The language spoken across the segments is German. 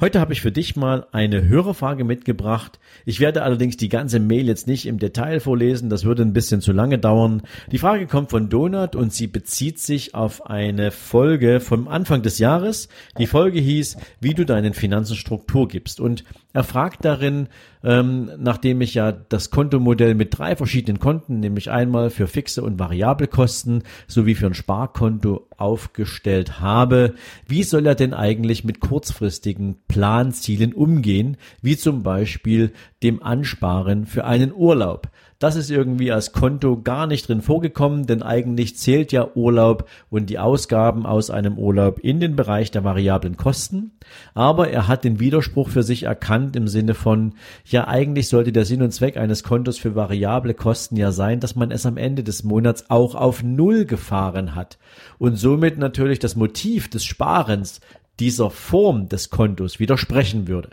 Heute habe ich für dich mal eine Hörerfrage mitgebracht. Ich werde allerdings die ganze Mail jetzt nicht im Detail vorlesen, das würde ein bisschen zu lange dauern. Die Frage kommt von Donut und sie bezieht sich auf eine Folge vom Anfang des Jahres. Die Folge hieß, wie du deinen Finanzen Struktur gibst. Und er fragt darin, ähm, nachdem ich ja das Kontomodell mit drei verschiedenen Konten, nämlich einmal für fixe und variable Kosten sowie für ein Sparkonto aufgestellt habe, wie soll er denn eigentlich mit kurzfristigen Planzielen umgehen, wie zum Beispiel dem Ansparen für einen Urlaub. Das ist irgendwie als Konto gar nicht drin vorgekommen, denn eigentlich zählt ja Urlaub und die Ausgaben aus einem Urlaub in den Bereich der variablen Kosten. Aber er hat den Widerspruch für sich erkannt im Sinne von, ja eigentlich sollte der Sinn und Zweck eines Kontos für variable Kosten ja sein, dass man es am Ende des Monats auch auf Null gefahren hat und somit natürlich das Motiv des Sparens dieser Form des Kontos widersprechen würde.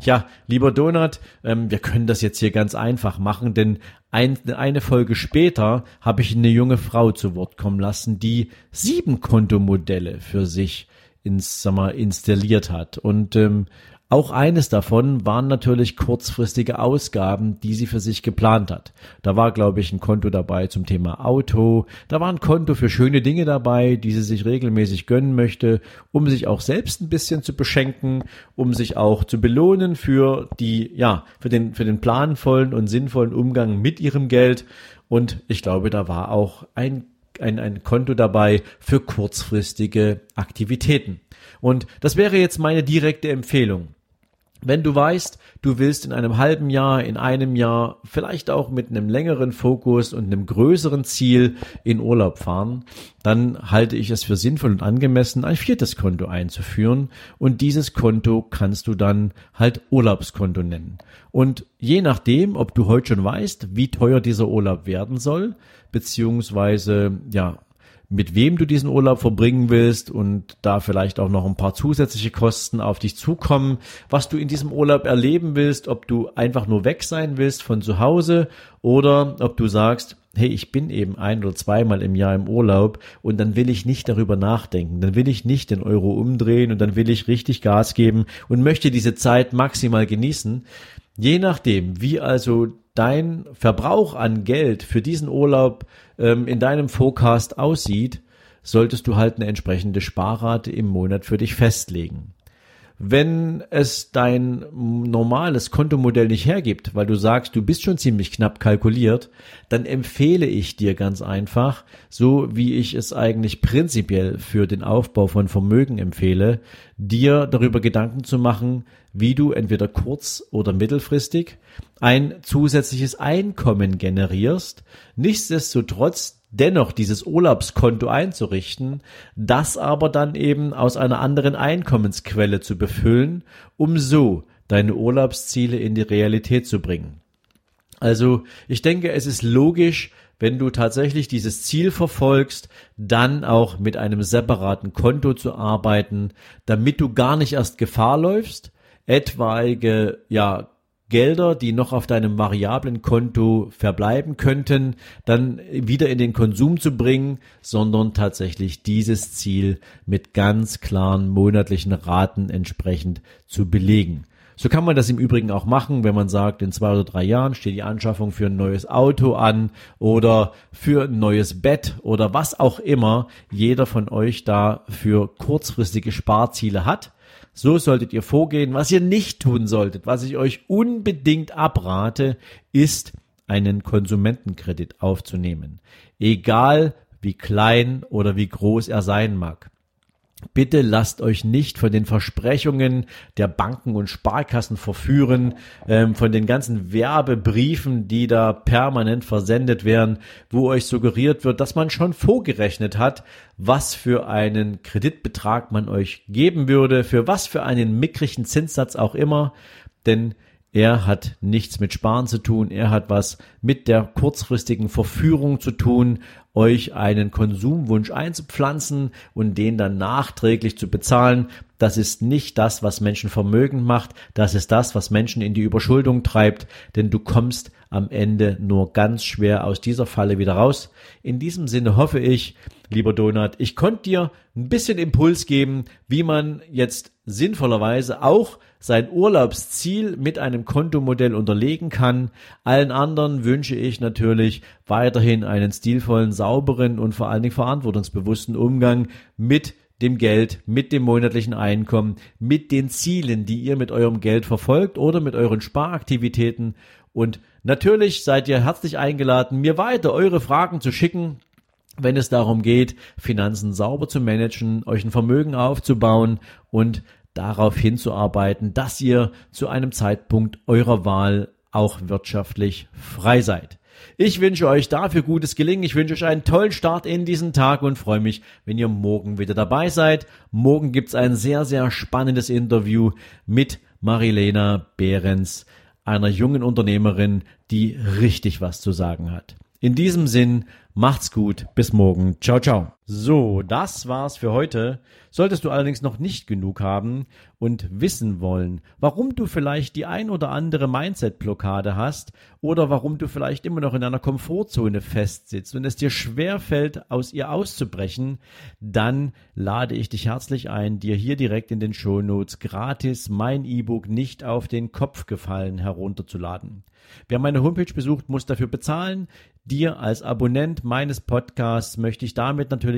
Ja, lieber Donat, ähm, wir können das jetzt hier ganz einfach machen, denn ein, eine Folge später habe ich eine junge Frau zu Wort kommen lassen, die sieben Kontomodelle für sich ins, sag mal, installiert hat. Und ähm, auch eines davon waren natürlich kurzfristige Ausgaben, die sie für sich geplant hat. Da war, glaube ich, ein Konto dabei zum Thema Auto. Da war ein Konto für schöne Dinge dabei, die sie sich regelmäßig gönnen möchte, um sich auch selbst ein bisschen zu beschenken, um sich auch zu belohnen für die, ja, für den, für den planvollen und sinnvollen Umgang mit ihrem Geld. Und ich glaube, da war auch ein ein, ein Konto dabei für kurzfristige Aktivitäten. Und das wäre jetzt meine direkte Empfehlung. Wenn du weißt, du willst in einem halben Jahr, in einem Jahr, vielleicht auch mit einem längeren Fokus und einem größeren Ziel in Urlaub fahren, dann halte ich es für sinnvoll und angemessen, ein viertes Konto einzuführen. Und dieses Konto kannst du dann halt Urlaubskonto nennen. Und je nachdem, ob du heute schon weißt, wie teuer dieser Urlaub werden soll, beziehungsweise, ja, mit wem du diesen Urlaub verbringen willst und da vielleicht auch noch ein paar zusätzliche Kosten auf dich zukommen, was du in diesem Urlaub erleben willst, ob du einfach nur weg sein willst von zu Hause oder ob du sagst, hey, ich bin eben ein oder zweimal im Jahr im Urlaub und dann will ich nicht darüber nachdenken, dann will ich nicht den Euro umdrehen und dann will ich richtig Gas geben und möchte diese Zeit maximal genießen. Je nachdem, wie also dein Verbrauch an Geld für diesen Urlaub ähm, in deinem Forecast aussieht, solltest du halt eine entsprechende Sparrate im Monat für dich festlegen. Wenn es dein normales Kontomodell nicht hergibt, weil du sagst, du bist schon ziemlich knapp kalkuliert, dann empfehle ich dir ganz einfach, so wie ich es eigentlich prinzipiell für den Aufbau von Vermögen empfehle, dir darüber Gedanken zu machen, wie du entweder kurz- oder mittelfristig ein zusätzliches Einkommen generierst, nichtsdestotrotz dennoch dieses Urlaubskonto einzurichten, das aber dann eben aus einer anderen Einkommensquelle zu befüllen, um so deine Urlaubsziele in die Realität zu bringen. Also ich denke, es ist logisch, wenn du tatsächlich dieses Ziel verfolgst, dann auch mit einem separaten Konto zu arbeiten, damit du gar nicht erst Gefahr läufst, etwaige ja Gelder, die noch auf deinem variablen Konto verbleiben könnten, dann wieder in den Konsum zu bringen, sondern tatsächlich dieses Ziel mit ganz klaren monatlichen Raten entsprechend zu belegen. So kann man das im Übrigen auch machen, wenn man sagt, in zwei oder drei Jahren steht die Anschaffung für ein neues Auto an oder für ein neues Bett oder was auch immer jeder von euch da für kurzfristige Sparziele hat so solltet ihr vorgehen. Was ihr nicht tun solltet, was ich euch unbedingt abrate, ist einen Konsumentenkredit aufzunehmen. Egal wie klein oder wie groß er sein mag. Bitte lasst euch nicht von den Versprechungen der Banken und Sparkassen verführen, ähm, von den ganzen Werbebriefen, die da permanent versendet werden, wo euch suggeriert wird, dass man schon vorgerechnet hat, was für einen Kreditbetrag man euch geben würde, für was für einen mickrigen Zinssatz auch immer. Denn er hat nichts mit Sparen zu tun, er hat was mit der kurzfristigen Verführung zu tun, euch einen Konsumwunsch einzupflanzen und den dann nachträglich zu bezahlen. Das ist nicht das, was Menschen vermögend macht, das ist das, was Menschen in die Überschuldung treibt, denn du kommst am Ende nur ganz schwer aus dieser Falle wieder raus. In diesem Sinne hoffe ich, lieber Donat, ich konnte dir ein bisschen Impuls geben, wie man jetzt sinnvollerweise auch sein Urlaubsziel mit einem Kontomodell unterlegen kann. Allen anderen wünsche ich natürlich weiterhin einen stilvollen, sauberen und vor allen Dingen verantwortungsbewussten Umgang mit dem Geld, mit dem monatlichen Einkommen, mit den Zielen, die ihr mit eurem Geld verfolgt oder mit euren Sparaktivitäten. Und natürlich seid ihr herzlich eingeladen, mir weiter eure Fragen zu schicken wenn es darum geht, Finanzen sauber zu managen, euch ein Vermögen aufzubauen und darauf hinzuarbeiten, dass ihr zu einem Zeitpunkt eurer Wahl auch wirtschaftlich frei seid. Ich wünsche euch dafür gutes Gelingen. Ich wünsche euch einen tollen Start in diesen Tag und freue mich, wenn ihr morgen wieder dabei seid. Morgen gibt's ein sehr, sehr spannendes Interview mit Marilena Behrens, einer jungen Unternehmerin, die richtig was zu sagen hat. In diesem Sinn, macht's gut, bis morgen. Ciao, ciao. So, das war's für heute. Solltest du allerdings noch nicht genug haben und wissen wollen, warum du vielleicht die ein oder andere Mindset-Blockade hast oder warum du vielleicht immer noch in einer Komfortzone festsitzt und es dir schwer fällt, aus ihr auszubrechen, dann lade ich dich herzlich ein, dir hier direkt in den Shownotes gratis mein E-Book nicht auf den Kopf gefallen herunterzuladen. Wer meine Homepage besucht, muss dafür bezahlen. Dir als Abonnent meines Podcasts möchte ich damit natürlich